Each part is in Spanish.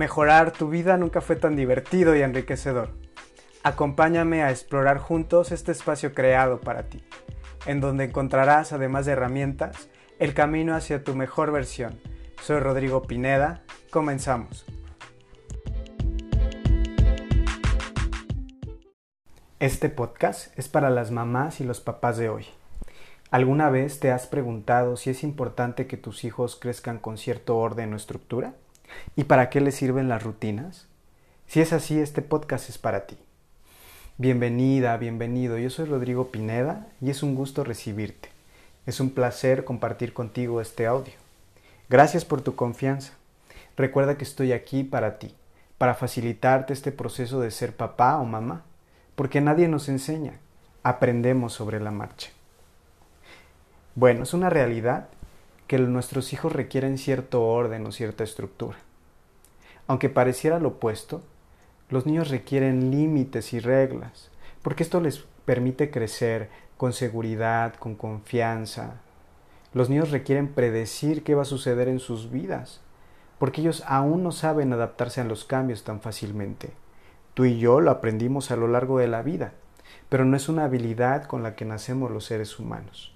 Mejorar tu vida nunca fue tan divertido y enriquecedor. Acompáñame a explorar juntos este espacio creado para ti, en donde encontrarás, además de herramientas, el camino hacia tu mejor versión. Soy Rodrigo Pineda, comenzamos. Este podcast es para las mamás y los papás de hoy. ¿Alguna vez te has preguntado si es importante que tus hijos crezcan con cierto orden o estructura? ¿Y para qué les sirven las rutinas? Si es así, este podcast es para ti. Bienvenida, bienvenido. Yo soy Rodrigo Pineda y es un gusto recibirte. Es un placer compartir contigo este audio. Gracias por tu confianza. Recuerda que estoy aquí para ti, para facilitarte este proceso de ser papá o mamá, porque nadie nos enseña, aprendemos sobre la marcha. Bueno, es una realidad que nuestros hijos requieren cierto orden o cierta estructura. Aunque pareciera lo opuesto, los niños requieren límites y reglas, porque esto les permite crecer con seguridad, con confianza. Los niños requieren predecir qué va a suceder en sus vidas, porque ellos aún no saben adaptarse a los cambios tan fácilmente. Tú y yo lo aprendimos a lo largo de la vida, pero no es una habilidad con la que nacemos los seres humanos.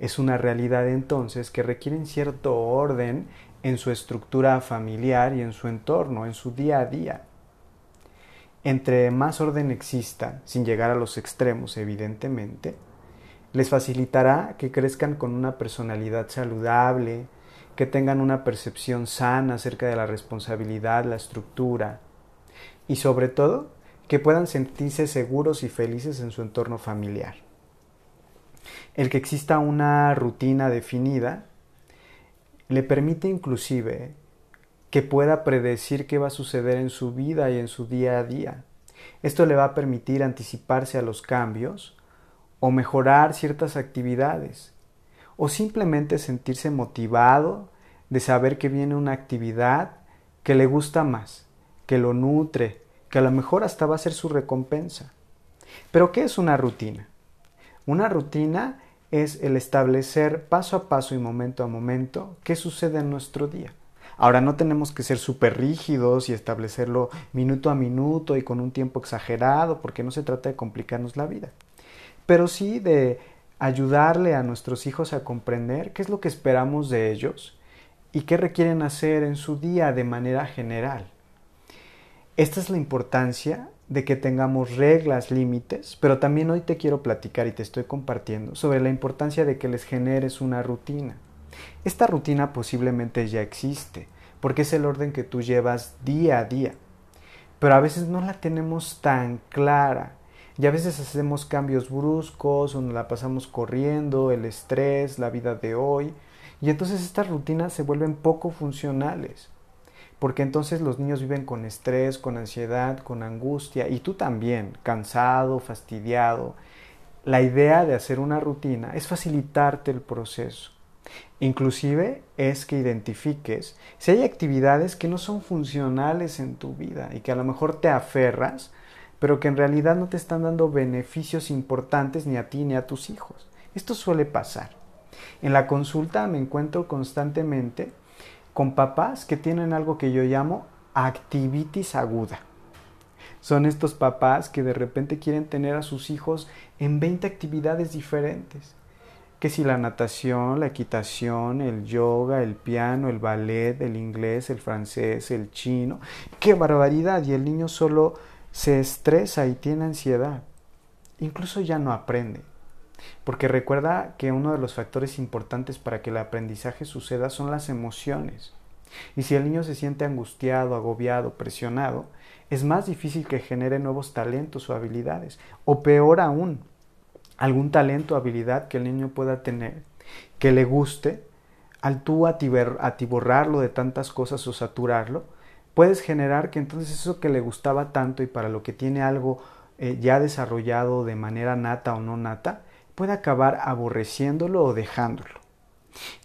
Es una realidad entonces que requieren cierto orden en su estructura familiar y en su entorno, en su día a día. Entre más orden exista, sin llegar a los extremos evidentemente, les facilitará que crezcan con una personalidad saludable, que tengan una percepción sana acerca de la responsabilidad, la estructura y sobre todo que puedan sentirse seguros y felices en su entorno familiar. El que exista una rutina definida le permite inclusive que pueda predecir qué va a suceder en su vida y en su día a día. Esto le va a permitir anticiparse a los cambios o mejorar ciertas actividades o simplemente sentirse motivado de saber que viene una actividad que le gusta más, que lo nutre, que a lo mejor hasta va a ser su recompensa. Pero ¿qué es una rutina? Una rutina es el establecer paso a paso y momento a momento qué sucede en nuestro día. Ahora no tenemos que ser súper rígidos y establecerlo minuto a minuto y con un tiempo exagerado, porque no se trata de complicarnos la vida, pero sí de ayudarle a nuestros hijos a comprender qué es lo que esperamos de ellos y qué requieren hacer en su día de manera general. Esta es la importancia de que tengamos reglas, límites, pero también hoy te quiero platicar y te estoy compartiendo sobre la importancia de que les generes una rutina. Esta rutina posiblemente ya existe, porque es el orden que tú llevas día a día, pero a veces no la tenemos tan clara y a veces hacemos cambios bruscos o nos la pasamos corriendo, el estrés, la vida de hoy, y entonces estas rutinas se vuelven poco funcionales porque entonces los niños viven con estrés, con ansiedad, con angustia, y tú también, cansado, fastidiado. La idea de hacer una rutina es facilitarte el proceso. Inclusive es que identifiques si hay actividades que no son funcionales en tu vida y que a lo mejor te aferras, pero que en realidad no te están dando beneficios importantes ni a ti ni a tus hijos. Esto suele pasar. En la consulta me encuentro constantemente con papás que tienen algo que yo llamo activitis aguda. Son estos papás que de repente quieren tener a sus hijos en 20 actividades diferentes. Que si la natación, la equitación, el yoga, el piano, el ballet, el inglés, el francés, el chino. ¡Qué barbaridad! Y el niño solo se estresa y tiene ansiedad. Incluso ya no aprende. Porque recuerda que uno de los factores importantes para que el aprendizaje suceda son las emociones. Y si el niño se siente angustiado, agobiado, presionado, es más difícil que genere nuevos talentos o habilidades. O peor aún, algún talento o habilidad que el niño pueda tener, que le guste, al tú atiborrarlo de tantas cosas o saturarlo, puedes generar que entonces eso que le gustaba tanto y para lo que tiene algo eh, ya desarrollado de manera nata o no nata, puede acabar aborreciéndolo o dejándolo.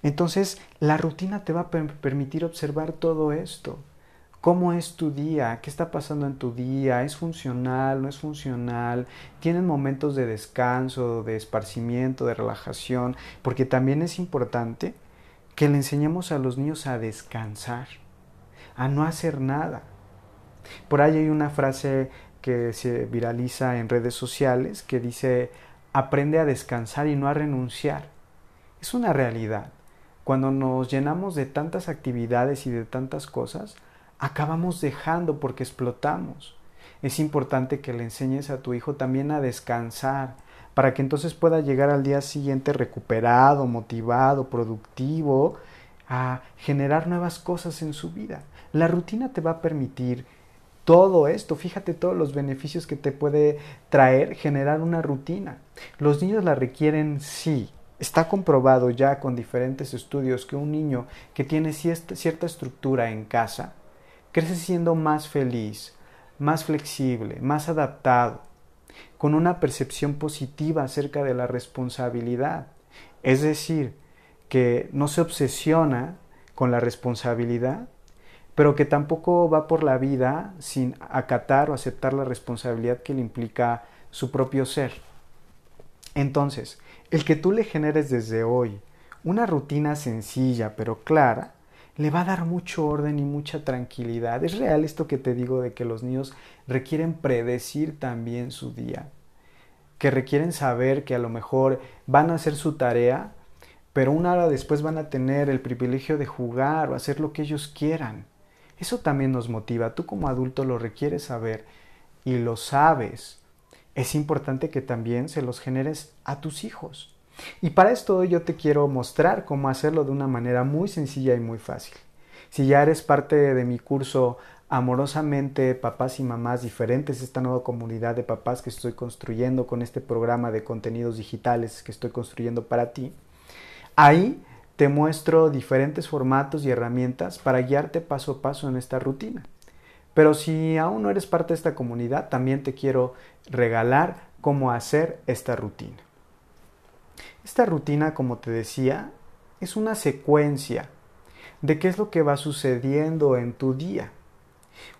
Entonces, la rutina te va a permitir observar todo esto. ¿Cómo es tu día? ¿Qué está pasando en tu día? ¿Es funcional? ¿No es funcional? ¿Tienen momentos de descanso, de esparcimiento, de relajación? Porque también es importante que le enseñemos a los niños a descansar. a no hacer nada. Por ahí hay una frase que se viraliza en redes sociales que dice, aprende a descansar y no a renunciar. Es una realidad. Cuando nos llenamos de tantas actividades y de tantas cosas, acabamos dejando porque explotamos. Es importante que le enseñes a tu hijo también a descansar, para que entonces pueda llegar al día siguiente recuperado, motivado, productivo, a generar nuevas cosas en su vida. La rutina te va a permitir todo esto, fíjate todos los beneficios que te puede traer generar una rutina. Los niños la requieren sí. Está comprobado ya con diferentes estudios que un niño que tiene cierta estructura en casa crece siendo más feliz, más flexible, más adaptado, con una percepción positiva acerca de la responsabilidad. Es decir, que no se obsesiona con la responsabilidad, pero que tampoco va por la vida sin acatar o aceptar la responsabilidad que le implica su propio ser. Entonces, el que tú le generes desde hoy una rutina sencilla pero clara, le va a dar mucho orden y mucha tranquilidad. Es real esto que te digo de que los niños requieren predecir también su día, que requieren saber que a lo mejor van a hacer su tarea, pero una hora después van a tener el privilegio de jugar o hacer lo que ellos quieran. Eso también nos motiva. Tú como adulto lo requieres saber y lo sabes. Es importante que también se los generes a tus hijos. Y para esto yo te quiero mostrar cómo hacerlo de una manera muy sencilla y muy fácil. Si ya eres parte de mi curso Amorosamente Papás y Mamás Diferentes, esta nueva comunidad de papás que estoy construyendo con este programa de contenidos digitales que estoy construyendo para ti, ahí te muestro diferentes formatos y herramientas para guiarte paso a paso en esta rutina. Pero si aún no eres parte de esta comunidad, también te quiero regalar cómo hacer esta rutina. Esta rutina, como te decía, es una secuencia de qué es lo que va sucediendo en tu día.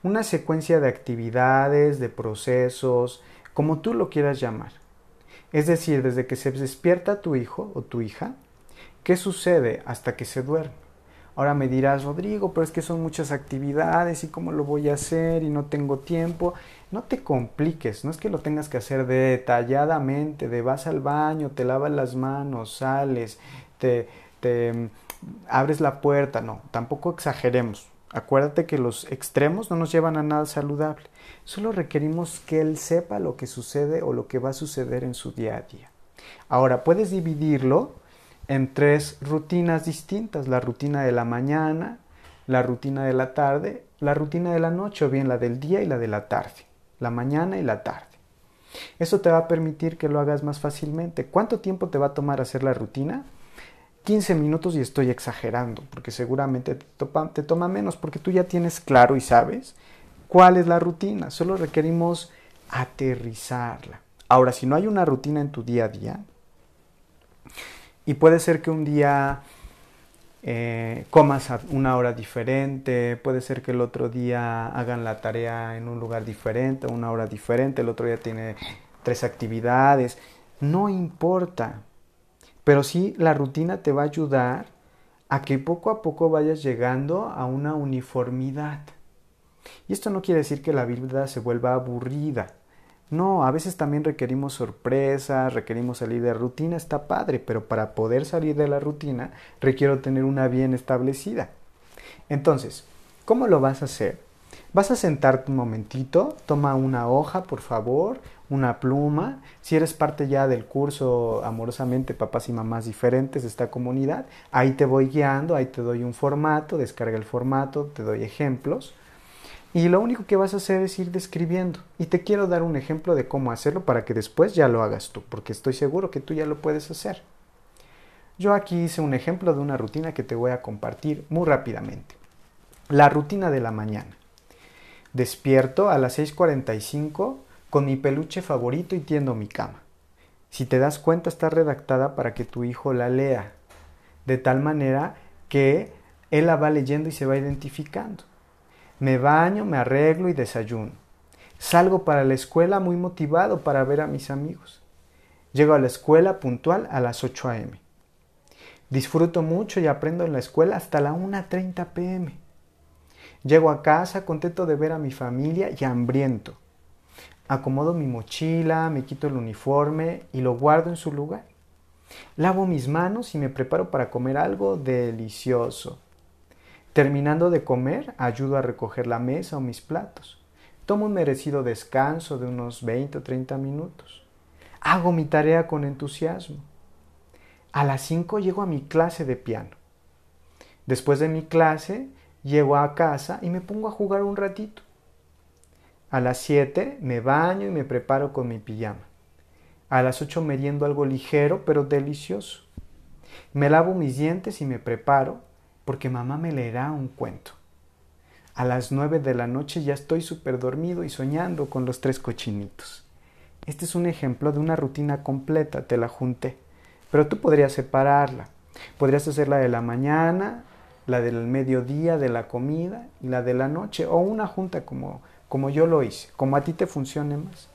Una secuencia de actividades, de procesos, como tú lo quieras llamar. Es decir, desde que se despierta tu hijo o tu hija, ¿qué sucede hasta que se duerme? Ahora me dirás, Rodrigo, pero es que son muchas actividades y cómo lo voy a hacer y no tengo tiempo. No te compliques, no es que lo tengas que hacer detalladamente, de vas al baño, te lavas las manos, sales, te, te mm, abres la puerta, no, tampoco exageremos. Acuérdate que los extremos no nos llevan a nada saludable. Solo requerimos que él sepa lo que sucede o lo que va a suceder en su día a día. Ahora, puedes dividirlo en tres rutinas distintas, la rutina de la mañana, la rutina de la tarde, la rutina de la noche o bien la del día y la de la tarde la mañana y la tarde. Eso te va a permitir que lo hagas más fácilmente. ¿Cuánto tiempo te va a tomar hacer la rutina? 15 minutos y estoy exagerando, porque seguramente te, toma menos, porque tú ya tienes claro y sabes cuál es la rutina. Solo requerimos aterrizarla. Ahora, si no hay una rutina en tu día a día, y puede ser que un día eh, comas a una hora diferente, puede ser que el otro día hagan la tarea en un lugar diferente, una hora diferente, el otro día tiene tres actividades, no importa, pero sí la rutina te va a ayudar a que poco a poco vayas llegando a una uniformidad. Y esto no quiere decir que la vida se vuelva aburrida, no, a veces también requerimos sorpresas, requerimos salir de la rutina, está padre, pero para poder salir de la rutina requiero tener una bien establecida. Entonces, ¿cómo lo vas a hacer? Vas a sentarte un momentito, toma una hoja, por favor, una pluma. Si eres parte ya del curso Amorosamente Papás y Mamás Diferentes de esta comunidad, ahí te voy guiando, ahí te doy un formato, descarga el formato, te doy ejemplos. Y lo único que vas a hacer es ir describiendo. Y te quiero dar un ejemplo de cómo hacerlo para que después ya lo hagas tú, porque estoy seguro que tú ya lo puedes hacer. Yo aquí hice un ejemplo de una rutina que te voy a compartir muy rápidamente. La rutina de la mañana. Despierto a las 6.45 con mi peluche favorito y tiendo mi cama. Si te das cuenta está redactada para que tu hijo la lea, de tal manera que él la va leyendo y se va identificando. Me baño, me arreglo y desayuno. Salgo para la escuela muy motivado para ver a mis amigos. Llego a la escuela puntual a las 8 a.m. Disfruto mucho y aprendo en la escuela hasta la 1.30 pm. Llego a casa contento de ver a mi familia y hambriento. Acomodo mi mochila, me quito el uniforme y lo guardo en su lugar. Lavo mis manos y me preparo para comer algo delicioso. Terminando de comer, ayudo a recoger la mesa o mis platos. Tomo un merecido descanso de unos 20 o 30 minutos. Hago mi tarea con entusiasmo. A las 5 llego a mi clase de piano. Después de mi clase, llego a casa y me pongo a jugar un ratito. A las 7 me baño y me preparo con mi pijama. A las 8 meriendo algo ligero pero delicioso. Me lavo mis dientes y me preparo porque mamá me leerá un cuento. A las 9 de la noche ya estoy súper dormido y soñando con los tres cochinitos. Este es un ejemplo de una rutina completa, te la junté. Pero tú podrías separarla. Podrías hacer la de la mañana, la del mediodía, de la comida y la de la noche, o una junta como como yo lo hice, como a ti te funcione más.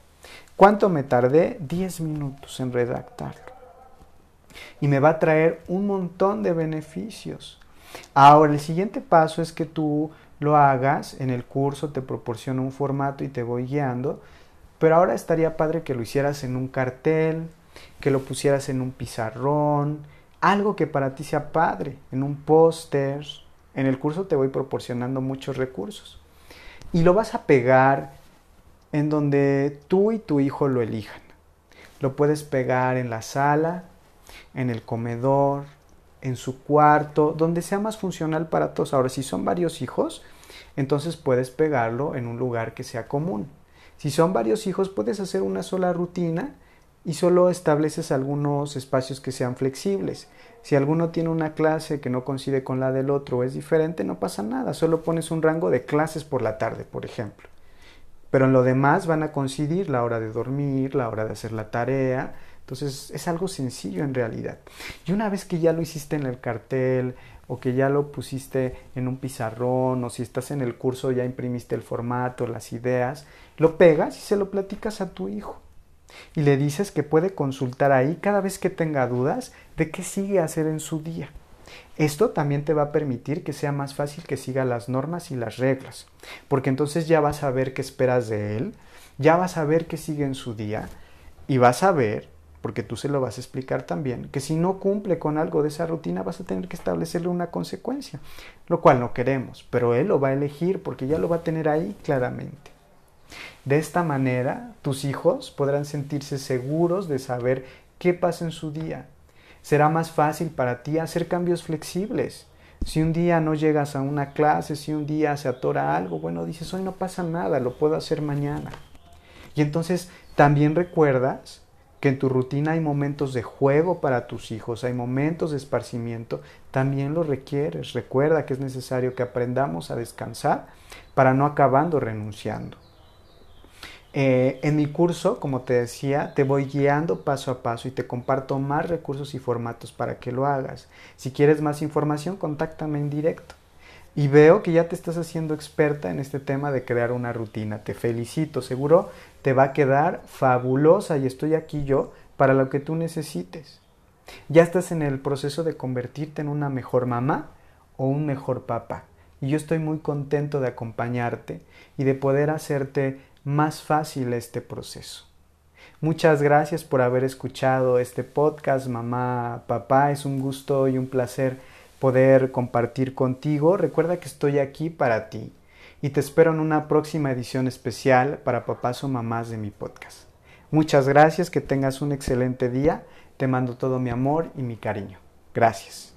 ¿Cuánto me tardé? 10 minutos en redactarlo. Y me va a traer un montón de beneficios. Ahora, el siguiente paso es que tú lo hagas en el curso, te proporciono un formato y te voy guiando, pero ahora estaría padre que lo hicieras en un cartel, que lo pusieras en un pizarrón, algo que para ti sea padre, en un póster. En el curso te voy proporcionando muchos recursos y lo vas a pegar en donde tú y tu hijo lo elijan. Lo puedes pegar en la sala, en el comedor, en su cuarto, donde sea más funcional para todos. Ahora, si son varios hijos, entonces puedes pegarlo en un lugar que sea común. Si son varios hijos, puedes hacer una sola rutina y solo estableces algunos espacios que sean flexibles. Si alguno tiene una clase que no coincide con la del otro o es diferente, no pasa nada, solo pones un rango de clases por la tarde, por ejemplo. Pero en lo demás van a coincidir la hora de dormir, la hora de hacer la tarea, entonces es algo sencillo en realidad. Y una vez que ya lo hiciste en el cartel o que ya lo pusiste en un pizarrón o si estás en el curso ya imprimiste el formato, las ideas, lo pegas y se lo platicas a tu hijo y le dices que puede consultar ahí cada vez que tenga dudas de qué sigue hacer en su día. Esto también te va a permitir que sea más fácil que siga las normas y las reglas, porque entonces ya vas a ver qué esperas de él, ya vas a ver qué sigue en su día y vas a ver, porque tú se lo vas a explicar también, que si no cumple con algo de esa rutina vas a tener que establecerle una consecuencia, lo cual no queremos, pero él lo va a elegir porque ya lo va a tener ahí claramente. De esta manera, tus hijos podrán sentirse seguros de saber qué pasa en su día. Será más fácil para ti hacer cambios flexibles. Si un día no llegas a una clase, si un día se atora algo, bueno, dices, hoy no pasa nada, lo puedo hacer mañana. Y entonces también recuerdas que en tu rutina hay momentos de juego para tus hijos, hay momentos de esparcimiento, también lo requieres. Recuerda que es necesario que aprendamos a descansar para no acabando renunciando. Eh, en mi curso, como te decía, te voy guiando paso a paso y te comparto más recursos y formatos para que lo hagas. Si quieres más información, contáctame en directo. Y veo que ya te estás haciendo experta en este tema de crear una rutina. Te felicito, seguro te va a quedar fabulosa y estoy aquí yo para lo que tú necesites. Ya estás en el proceso de convertirte en una mejor mamá o un mejor papá. Y yo estoy muy contento de acompañarte y de poder hacerte más fácil este proceso. Muchas gracias por haber escuchado este podcast, mamá, papá. Es un gusto y un placer poder compartir contigo. Recuerda que estoy aquí para ti y te espero en una próxima edición especial para papás o mamás de mi podcast. Muchas gracias, que tengas un excelente día. Te mando todo mi amor y mi cariño. Gracias.